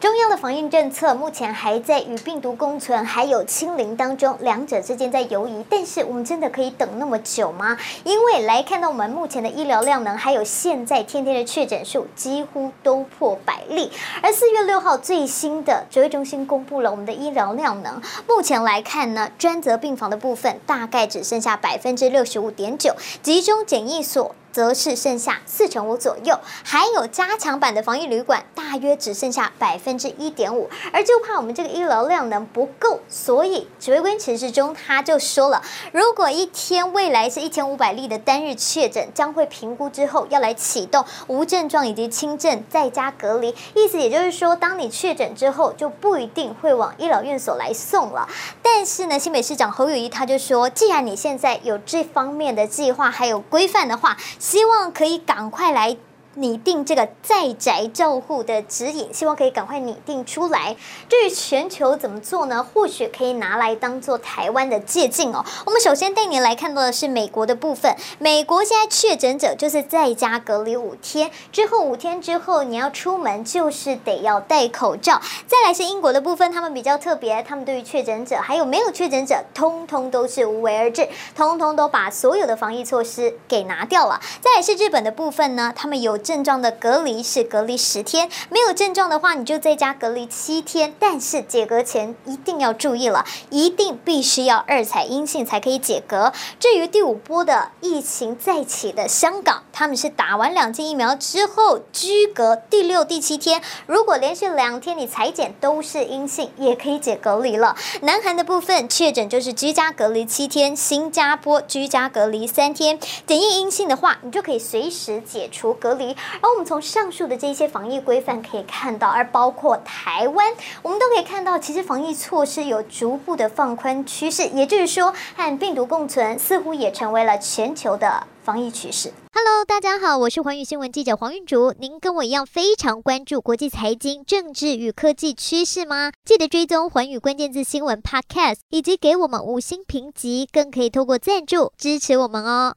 中央的防疫政策目前还在与病毒共存，还有清零当中，两者之间在游移。但是我们真的可以等那么久吗？因为来看到我们目前的医疗量能，还有现在天天的确诊数几乎都破百例。而四月六号最新的指挥中心公布了我们的医疗量能，目前来看呢，专责病房的部分大概只剩下百分之六十五点九，集中检疫所。则是剩下四成五左右，还有加强版的防疫旅馆，大约只剩下百分之一点五，而就怕我们这个医疗量能不够，所以指挥官陈时中他就说了，如果一天未来是一千五百例的单日确诊，将会评估之后要来启动无症状以及轻症在家隔离，意思也就是说，当你确诊之后就不一定会往医疗院所来送了。但是呢，新北市长侯友谊他就说，既然你现在有这方面的计划还有规范的话，希望可以赶快来。拟定这个在宅照护的指引，希望可以赶快拟定出来。至于全球怎么做呢？或许可以拿来当做台湾的借镜哦。我们首先带您来看到的是美国的部分。美国现在确诊者就是在家隔离五天，之后五天之后你要出门就是得要戴口罩。再来是英国的部分，他们比较特别，他们对于确诊者还有没有确诊者，通通都是无为而治，通通都把所有的防疫措施给拿掉了。再来是日本的部分呢，他们有。症状的隔离是隔离十天，没有症状的话，你就在家隔离七天。但是解隔前一定要注意了，一定必须要二采阴性才可以解隔。至于第五波的疫情再起的香港，他们是打完两剂疫苗之后居隔第六、第七天，如果连续两天你采检都是阴性，也可以解隔离了。南韩的部分确诊就是居家隔离七天，新加坡居家隔离三天，检验阴性的话，你就可以随时解除隔离。而我们从上述的这些防疫规范可以看到，而包括台湾，我们都可以看到，其实防疫措施有逐步的放宽趋势，也就是说，和病毒共存似乎也成为了全球的防疫趋势。Hello，大家好，我是环宇新闻记者黄云竹，您跟我一样非常关注国际财经、政治与科技趋势吗？记得追踪环宇关键字新闻 Podcast，以及给我们五星评级，更可以透过赞助支持我们哦。